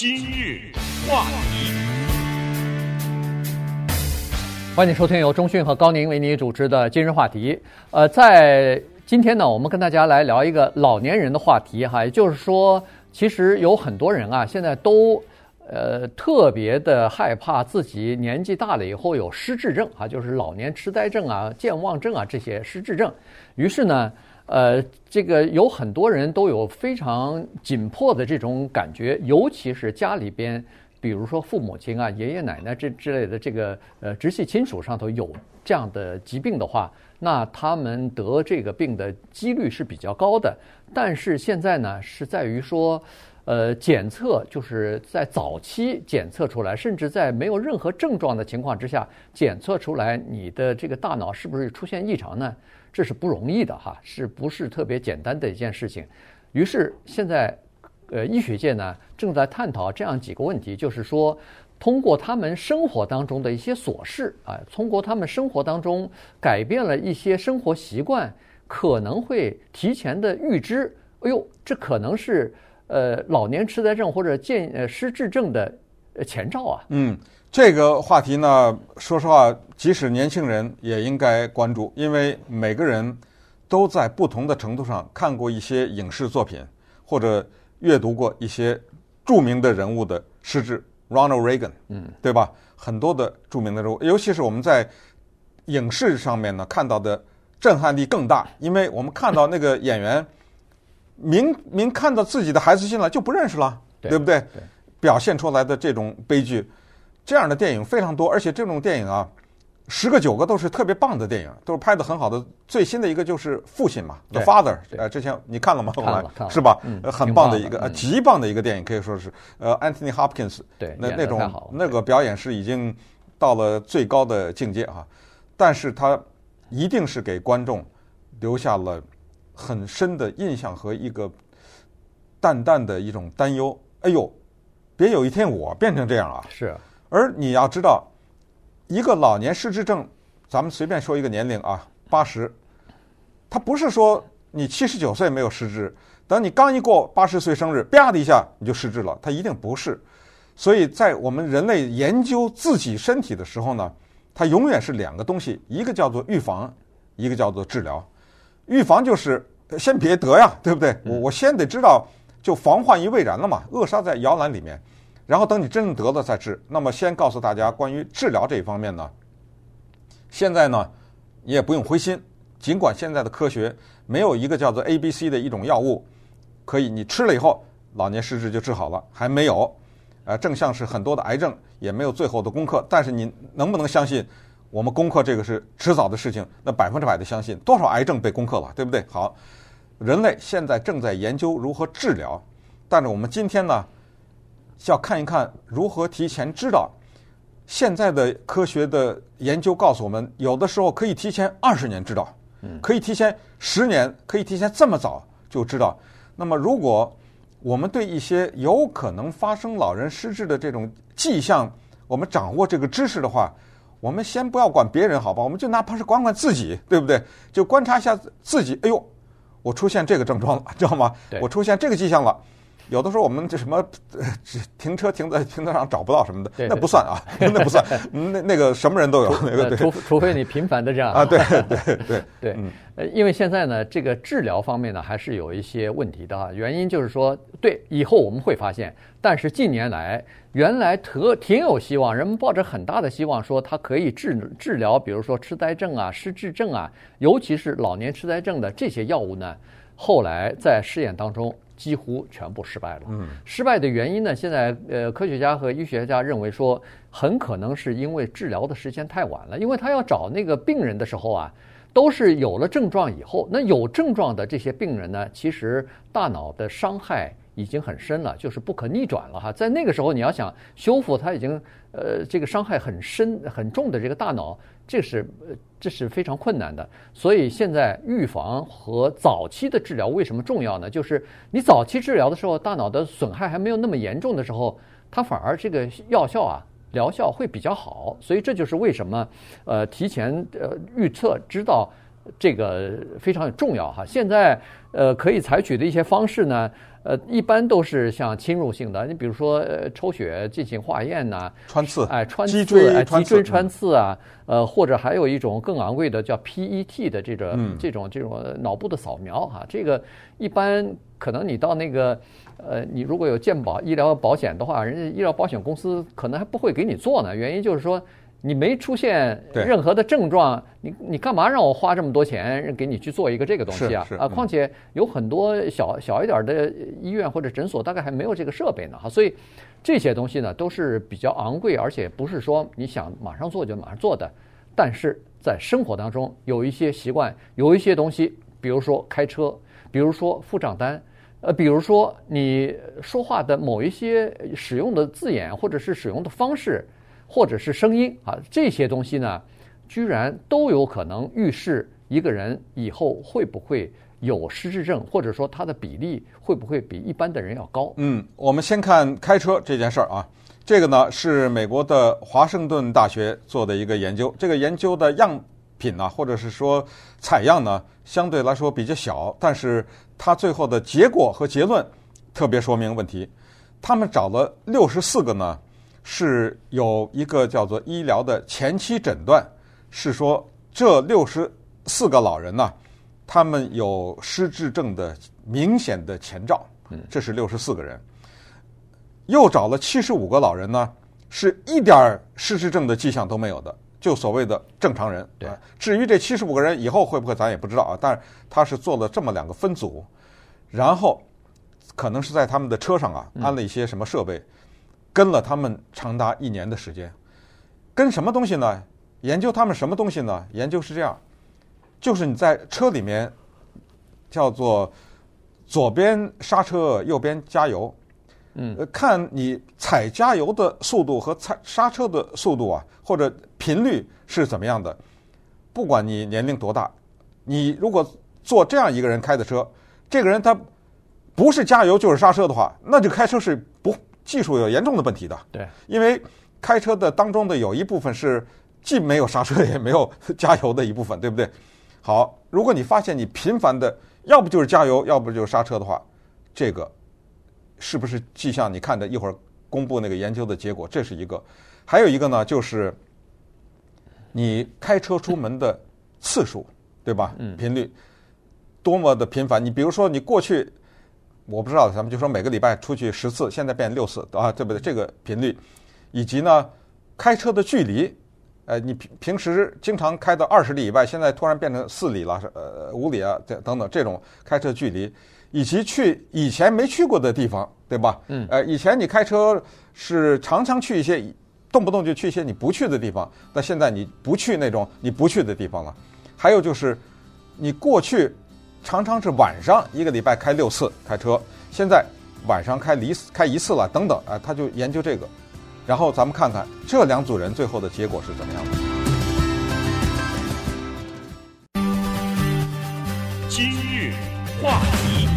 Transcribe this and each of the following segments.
今日话题，欢迎收听由钟讯和高宁为你主持的今日话题。呃，在今天呢，我们跟大家来聊一个老年人的话题哈，也就是说，其实有很多人啊，现在都呃特别的害怕自己年纪大了以后有失智症啊，就是老年痴呆症啊、健忘症啊这些失智症。于是呢，呃，这个有很多人都有非常紧迫的这种感觉，尤其是家里边，比如说父母亲啊、爷爷奶奶这之类的这个呃直系亲属上头有这样的疾病的话，那他们得这个病的几率是比较高的。但是现在呢，是在于说，呃，检测就是在早期检测出来，甚至在没有任何症状的情况之下检测出来，你的这个大脑是不是出现异常呢？这是不容易的哈，是不是特别简单的一件事情？于是现在，呃，医学界呢正在探讨这样几个问题，就是说，通过他们生活当中的一些琐事啊，通过他们生活当中改变了一些生活习惯，可能会提前的预知，哎呦，这可能是呃老年痴呆症或者健呃失智症的前兆啊。嗯。这个话题呢，说实话，即使年轻人也应该关注，因为每个人都在不同的程度上看过一些影视作品，或者阅读过一些著名的人物的诗志，Ronald Reagan，嗯，对吧？很多的著名的人物，尤其是我们在影视上面呢看到的震撼力更大，因为我们看到那个演员明明看到自己的孩子进来就不认识了，对，对不对？对，表现出来的这种悲剧。这样的电影非常多，而且这种电影啊，十个九个都是特别棒的电影，都是拍的很好的。最新的一个就是《父亲》嘛，《The Father》。呃，之前你看了吗？看了，看了，是吧？嗯，很棒的一个，极棒的一个电影，可以说是。呃，Anthony Hopkins，对，那那种那个表演是已经到了最高的境界啊。但是他一定是给观众留下了很深的印象和一个淡淡的一种担忧。哎呦，别有一天我变成这样啊！是。而你要知道，一个老年失智症，咱们随便说一个年龄啊，八十，他不是说你七十九岁没有失智，等你刚一过八十岁生日，啪的一下你就失智了，他一定不是。所以在我们人类研究自己身体的时候呢，它永远是两个东西，一个叫做预防，一个叫做治疗。预防就是先别得呀，对不对？我我先得知道，就防患于未然了嘛，扼杀在摇篮里面。然后等你真正得了再治。那么先告诉大家关于治疗这一方面呢，现在呢你也不用灰心，尽管现在的科学没有一个叫做 A、B、C 的一种药物可以你吃了以后老年失智就治好了，还没有。呃，正像是很多的癌症也没有最后的攻克。但是你能不能相信我们攻克这个是迟早的事情？那百分之百的相信，多少癌症被攻克了，对不对？好，人类现在正在研究如何治疗，但是我们今天呢？要看一看如何提前知道。现在的科学的研究告诉我们，有的时候可以提前二十年知道，可以提前十年，可以提前这么早就知道。那么，如果我们对一些有可能发生老人失智的这种迹象，我们掌握这个知识的话，我们先不要管别人，好吧？我们就哪怕是管管自己，对不对？就观察一下自己。哎呦，我出现这个症状了，知道吗？我出现这个迹象了。有的时候我们这什么，停车停在停车场找不到什么的，对对那不算啊，那不算。那那个什么人都有，那个对。除除非你频繁的这样啊，对对对 对。呃，因为现在呢，这个治疗方面呢，还是有一些问题的啊。原因就是说，对，以后我们会发现，但是近年来，原来特挺有希望，人们抱着很大的希望说它可以治治疗，比如说痴呆症啊、失智症啊，尤其是老年痴呆症的这些药物呢，后来在试验当中。几乎全部失败了。嗯，失败的原因呢？现在呃，科学家和医学家认为说，很可能是因为治疗的时间太晚了。因为他要找那个病人的时候啊，都是有了症状以后。那有症状的这些病人呢，其实大脑的伤害已经很深了，就是不可逆转了哈。在那个时候，你要想修复，他已经呃这个伤害很深很重的这个大脑。这是呃，这是非常困难的，所以现在预防和早期的治疗为什么重要呢？就是你早期治疗的时候，大脑的损害还没有那么严重的时候，它反而这个药效啊，疗效会比较好。所以这就是为什么呃，提前呃预测知道这个非常重要哈。现在呃可以采取的一些方式呢，呃，一般都是像侵入性的，你比如说呃抽血进行化验呐，穿刺，哎，穿刺，脊椎哎，穿刺脊椎穿刺啊，呃，或者还有一种更昂贵的叫 PET 的这种、嗯这种这种脑部的扫描哈、啊，这个一般可能你到那个呃，你如果有健保医疗保险的话，人家医疗保险公司可能还不会给你做呢，原因就是说。你没出现任何的症状，你你干嘛让我花这么多钱给你去做一个这个东西啊？啊，况且有很多小小一点的医院或者诊所，大概还没有这个设备呢哈，所以这些东西呢都是比较昂贵，而且不是说你想马上做就马上做的。但是在生活当中有一些习惯，有一些东西，比如说开车，比如说付账单，呃，比如说你说话的某一些使用的字眼或者是使用的方式。或者是声音啊，这些东西呢，居然都有可能预示一个人以后会不会有失智症，或者说他的比例会不会比一般的人要高。嗯，我们先看开车这件事儿啊，这个呢是美国的华盛顿大学做的一个研究，这个研究的样品呢，或者是说采样呢，相对来说比较小，但是它最后的结果和结论特别说明问题。他们找了六十四个呢。是有一个叫做医疗的前期诊断，是说这六十四个老人呢，他们有失智症的明显的前兆。嗯，这是六十四个人。又找了七十五个老人呢，是一点失智症的迹象都没有的，就所谓的正常人。对，至于这七十五个人以后会不会，咱也不知道啊。但是他是做了这么两个分组，然后可能是在他们的车上啊安了一些什么设备。跟了他们长达一年的时间，跟什么东西呢？研究他们什么东西呢？研究是这样，就是你在车里面叫做左边刹车，右边加油，嗯，看你踩加油的速度和踩刹车的速度啊，或者频率是怎么样的。不管你年龄多大，你如果坐这样一个人开的车，这个人他不是加油就是刹车的话，那就开车是不。技术有严重的问题的，对，因为开车的当中的有一部分是既没有刹车也没有加油的一部分，对不对？好，如果你发现你频繁的要不就是加油，要不就是刹车的话，这个是不是迹象？你看着一会儿公布那个研究的结果，这是一个。还有一个呢，就是你开车出门的次数，对吧？嗯，频率多么的频繁？你比如说你过去。我不知道，咱们就说每个礼拜出去十次，现在变六次啊，对不对？这个频率，以及呢，开车的距离，呃，你平平时经常开到二十里以外，现在突然变成四里了，呃，五里啊，等等等这种开车距离，以及去以前没去过的地方，对吧？嗯。呃，以前你开车是常常去一些，动不动就去一些你不去的地方，那现在你不去那种你不去的地方了。还有就是，你过去。常常是晚上一个礼拜开六次开车，现在晚上开一次开一次了，等等啊，他就研究这个，然后咱们看看这两组人最后的结果是怎么样的。今日话题，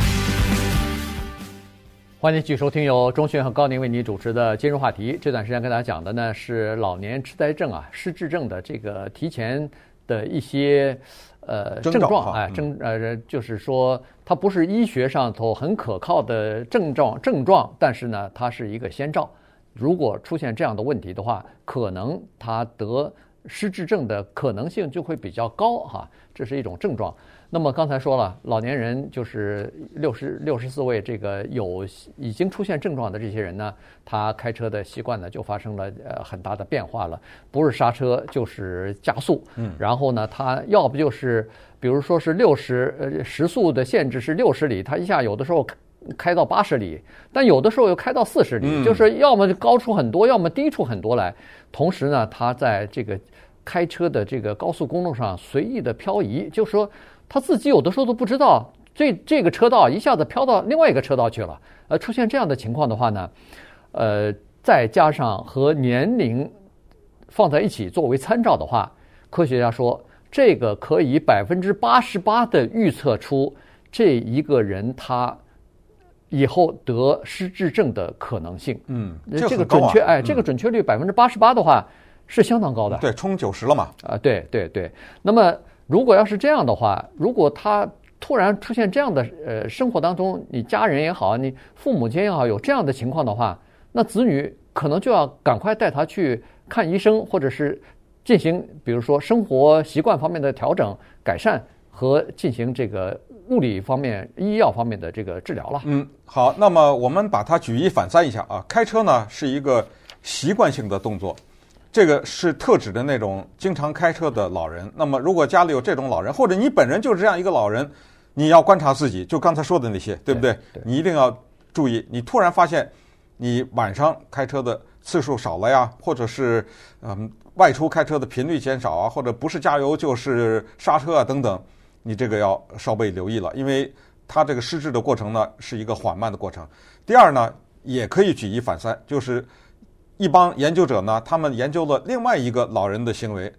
欢迎继续收听由钟迅和高宁为你主持的今日话题。这段时间跟大家讲的呢是老年痴呆症啊、失智症的这个提前的一些。呃，症状哎，症呃，就是说，它不是医学上头很可靠的症状症状，但是呢，它是一个先兆。如果出现这样的问题的话，可能他得失智症的可能性就会比较高哈，这是一种症状。那么刚才说了，老年人就是六十六十四位这个有已经出现症状的这些人呢，他开车的习惯呢就发生了呃很大的变化了，不是刹车就是加速，嗯，然后呢，他要不就是比如说是六十呃时速的限制是六十里，他一下有的时候开到八十里，但有的时候又开到四十里，就是要么就高出很多，要么低出很多来，同时呢，他在这个开车的这个高速公路上随意的漂移，就说。他自己有的时候都不知道，这这个车道一下子飘到另外一个车道去了。呃，出现这样的情况的话呢，呃，再加上和年龄放在一起作为参照的话，科学家说这个可以百分之八十八的预测出这一个人他以后得失智症的可能性。嗯，这个准确，哎，这个准确率百分之八十八的话是相当高的。对，冲九十了嘛？啊，对对对。那么。如果要是这样的话，如果他突然出现这样的呃生活当中，你家人也好，你父母亲也好，有这样的情况的话，那子女可能就要赶快带他去看医生，或者是进行比如说生活习惯方面的调整改善和进行这个物理方面、医药方面的这个治疗了。嗯，好，那么我们把它举一反三一下啊，开车呢是一个习惯性的动作。这个是特指的那种经常开车的老人。那么，如果家里有这种老人，或者你本人就是这样一个老人，你要观察自己，就刚才说的那些，对不对？对，对。你一定要注意，你突然发现你晚上开车的次数少了呀，或者是嗯外出开车的频率减少啊，或者不是加油就是刹车啊等等，你这个要稍微留意了，因为它这个失智的过程呢是一个缓慢的过程。第二呢，也可以举一反三，就是。一帮研究者呢，他们研究了另外一个老人的行为，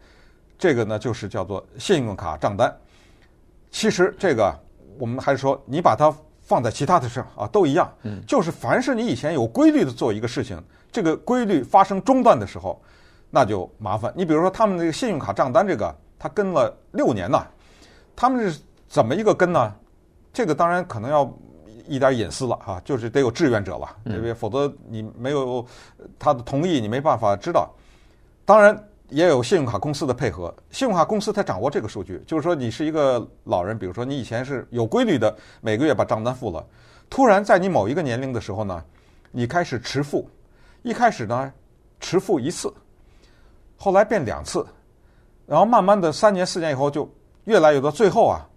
这个呢就是叫做信用卡账单。其实这个我们还是说，你把它放在其他的事啊，都一样。嗯，就是凡是你以前有规律的做一个事情，这个规律发生中断的时候，那就麻烦。你比如说他们这个信用卡账单，这个他跟了六年了，他们是怎么一个跟呢？这个当然可能要。一点隐私了哈，就是得有志愿者了，对不对？否则你没有他的同意，你没办法知道。当然也有信用卡公司的配合，信用卡公司它掌握这个数据，就是说你是一个老人，比如说你以前是有规律的每个月把账单付了，突然在你某一个年龄的时候呢，你开始迟付，一开始呢迟付一次，后来变两次，然后慢慢的三年四年以后就越来越多，最后啊，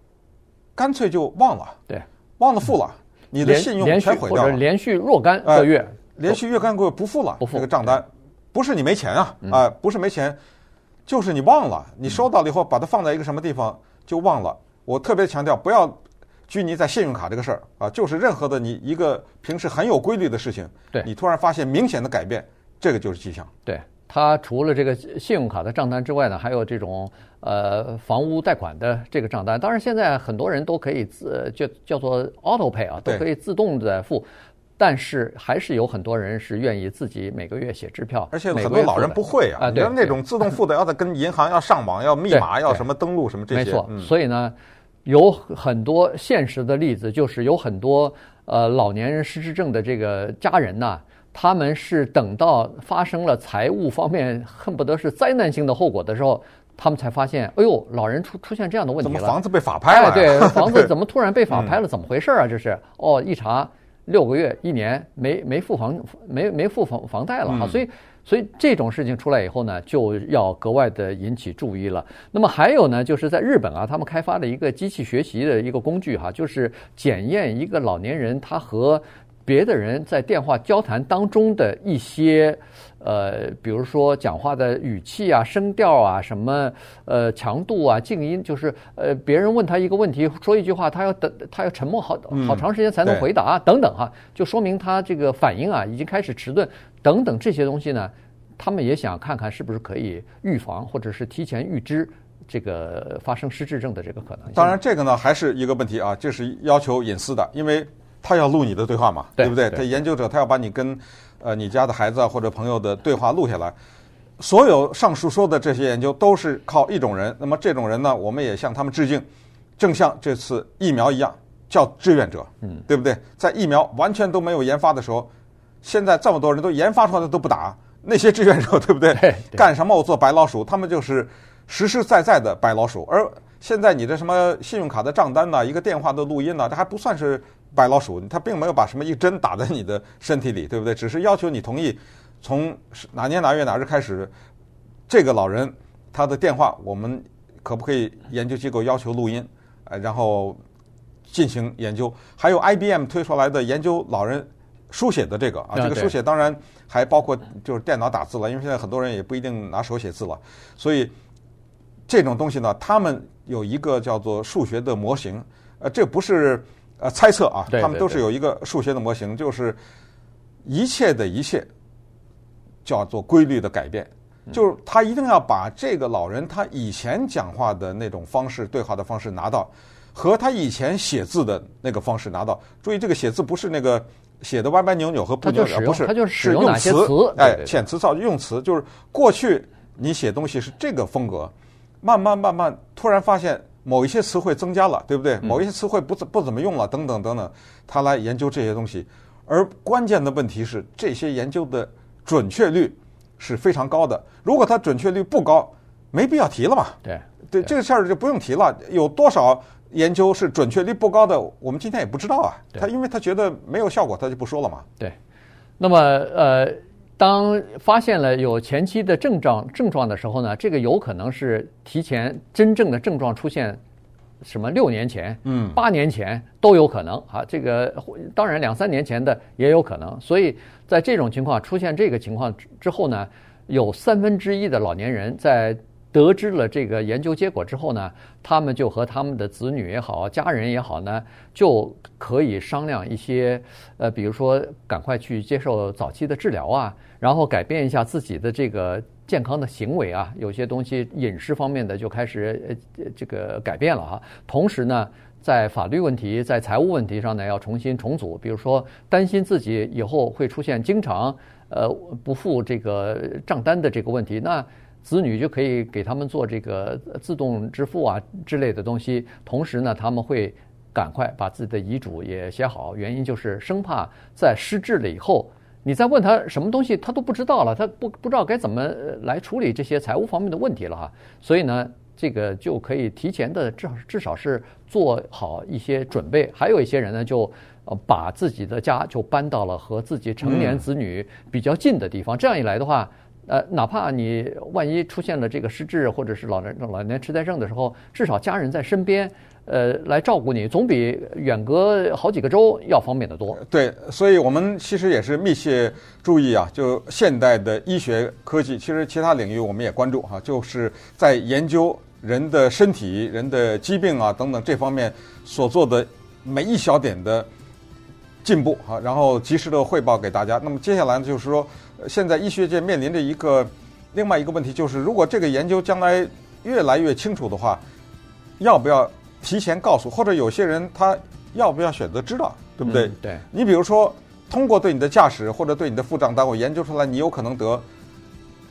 干脆就忘了，对，忘了付了。你的信用全毁掉了，连续若干个月，呃、连续若干个月不付了，不付这个账单，不是你没钱啊，啊、不是没钱，就是你忘了，你收到了以后把它放在一个什么地方就忘了。我特别强调，不要拘泥在信用卡这个事儿啊，就是任何的你一个平时很有规律的事情，对，你突然发现明显的改变，这个就是迹象。对。他除了这个信用卡的账单之外呢，还有这种呃房屋贷款的这个账单。当然，现在很多人都可以自就叫做 auto pay 啊，都可以自动的付。但是还是有很多人是愿意自己每个月写支票。而且很多老人不会啊，你看那种自动付的，要得跟银行要上网，要密码，要什么登录什么这些。没错，所以呢，有很多现实的例子，就是有很多呃老年人失智症的这个家人呐。他们是等到发生了财务方面恨不得是灾难性的后果的时候，他们才发现，哎呦，老人出出现这样的问题了。怎么房子被法拍了？哎，对，房子怎么突然被法拍了？怎么回事啊？这是哦，一查六个月、一年没没付房没没付房房贷了啊！所以所以这种事情出来以后呢，就要格外的引起注意了。那么还有呢，就是在日本啊，他们开发了一个机器学习的一个工具哈，就是检验一个老年人他和别的人在电话交谈当中的一些，呃，比如说讲话的语气啊、声调啊、什么呃强度啊、静音，就是呃别人问他一个问题，说一句话，他要等，他要沉默好好长时间才能回答，等等哈，就说明他这个反应啊已经开始迟钝，等等这些东西呢，他们也想看看是不是可以预防或者是提前预知这个发生失智症的这个可能性。当然，这个呢还是一个问题啊，这是要求隐私的，因为。他要录你的对话嘛，对，对不对？他研究者他要把你跟呃你家的孩子啊或者朋友的对话录下来。所有上述说的这些研究都是靠一种人，那么这种人呢，我们也向他们致敬，正像这次疫苗一样，叫志愿者，嗯，对不对？在疫苗完全都没有研发的时候，现在这么多人都研发出来的都不打，那些志愿者对不对？对，对。干什么？我做白老鼠，他们就是实实在在的白老鼠。而现在你的什么信用卡的账单呢？一个电话的录音呢？这还不算是。白老鼠，他并没有把什么一针打在你的身体里，对不对？只是要求你同意，从哪年哪月哪日开始，这个老人他的电话，我们可不可以研究机构要求录音，呃，然后进行研究。还有 IBM 推出来的研究老人书写的这个啊，这个书写当然还包括就是电脑打字了，因为现在很多人也不一定拿手写字了，所以这种东西呢，他们有一个叫做数学的模型，呃，这不是。呃，猜测啊，他们都是有一个数学的模型，就是一切的一切叫做规律的改变，就是他一定要把这个老人他以前讲话的那种方式对话的方式拿到，和他以前写字的那个方式拿到。注意，这个写字不是那个写的歪歪扭扭和不扭扭，不是，他就是用词，哎，遣词造句用词，就是过去你写东西是这个风格，慢慢慢慢突然发现。某一些词汇增加了，对不对？嗯某一些词汇不怎不怎么用了，等等等等，他来研究这些东西。而关键的问题是，这些研究的准确率是非常高的。如果它准确率不高，没必要提了嘛。对对，这个事儿就不用提了。有多少研究是准确率不高的，我们今天也不知道啊。他因为他觉得没有效果，他就不说了嘛。对，那么呃，当发现了有前期的症状症状的时候呢，这个有可能是提前真正的症状出现，什么六年前、嗯八年前都有可能啊。这个当然两三年前的也有可能。所以在这种情况出现这个情况之之后呢，有三分之一的老年人在得知了这个研究结果之后呢，他们就和他们的子女也好、家人也好呢，就可以商量一些，呃，比如说赶快去接受早期的治疗啊，然后改变一下自己的这个健康的行为啊，有些东西饮食方面的就开始呃这个改变了哈。同时呢，在法律问题、在财务问题上呢，要重新重组，比如说担心自己以后会出现经常呃不付这个账单的这个问题，那。子女就可以给他们做这个自动支付啊之类的东西，同时呢，他们会赶快把自己的遗嘱也写好，原因就是生怕在失智了以后，你再问他什么东西，他都不知道了，他不不知道该怎么来处理这些财务方面的问题了哈。所以呢，这个就可以提前的至少至少是做好一些准备。还有一些人呢，就呃把自己的家就搬到了和自己成年子女比较近的地方，这样一来的话。呃，哪怕你万一出现了这个失智或者是老人老年痴呆症的时候，至少家人在身边，呃，来照顾你，总比远隔好几个州要方便得多。对，所以我们其实也是密切注意啊，就现代的医学科技，其实其他领域我们也关注哈、就是在研究人的身体、人的疾病啊等等这方面所做的每一小点的进步啊，然后及时的汇报给大家。那么接下来呢，就是说。现在医学界面临着一个另外一个问题，就是如果这个研究将来越来越清楚的话，要不要提前告诉？或者有些人他要不要选择知道，对不对？嗯、对。你比如说，通过对你的驾驶或者对你的付账单，我研究出来你有可能得。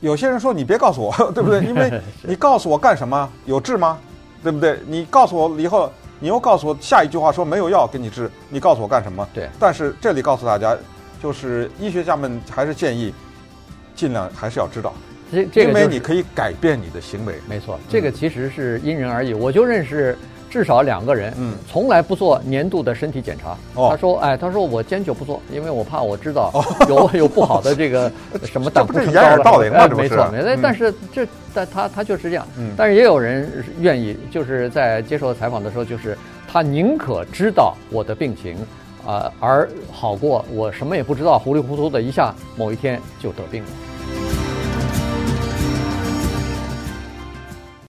有些人说你别告诉我，对不对？因为你告诉我干什么？有治吗？对不对？你告诉我以后，你又告诉我下一句话说没有药给你治，你告诉我干什么？对。但是这里告诉大家。就是医学家们还是建议，尽量还是要知道，这这个因为你可以改变你的行为。没错，这个其实是因人而异。我就认识至少两个人，嗯，从来不做年度的身体检查。哦，他说，哎，他说我坚决不做，因为我怕我知道有有不好的这个 什么胆固醇高了。掩耳盗铃嘛，这不是？没错，没错。但是这但他他就是这样。嗯。但是也有人愿意，就是在接受采访的时候，就是他宁可知道我的病情。啊，而好过我什么也不知道，糊里糊涂的一下某一天就得病了。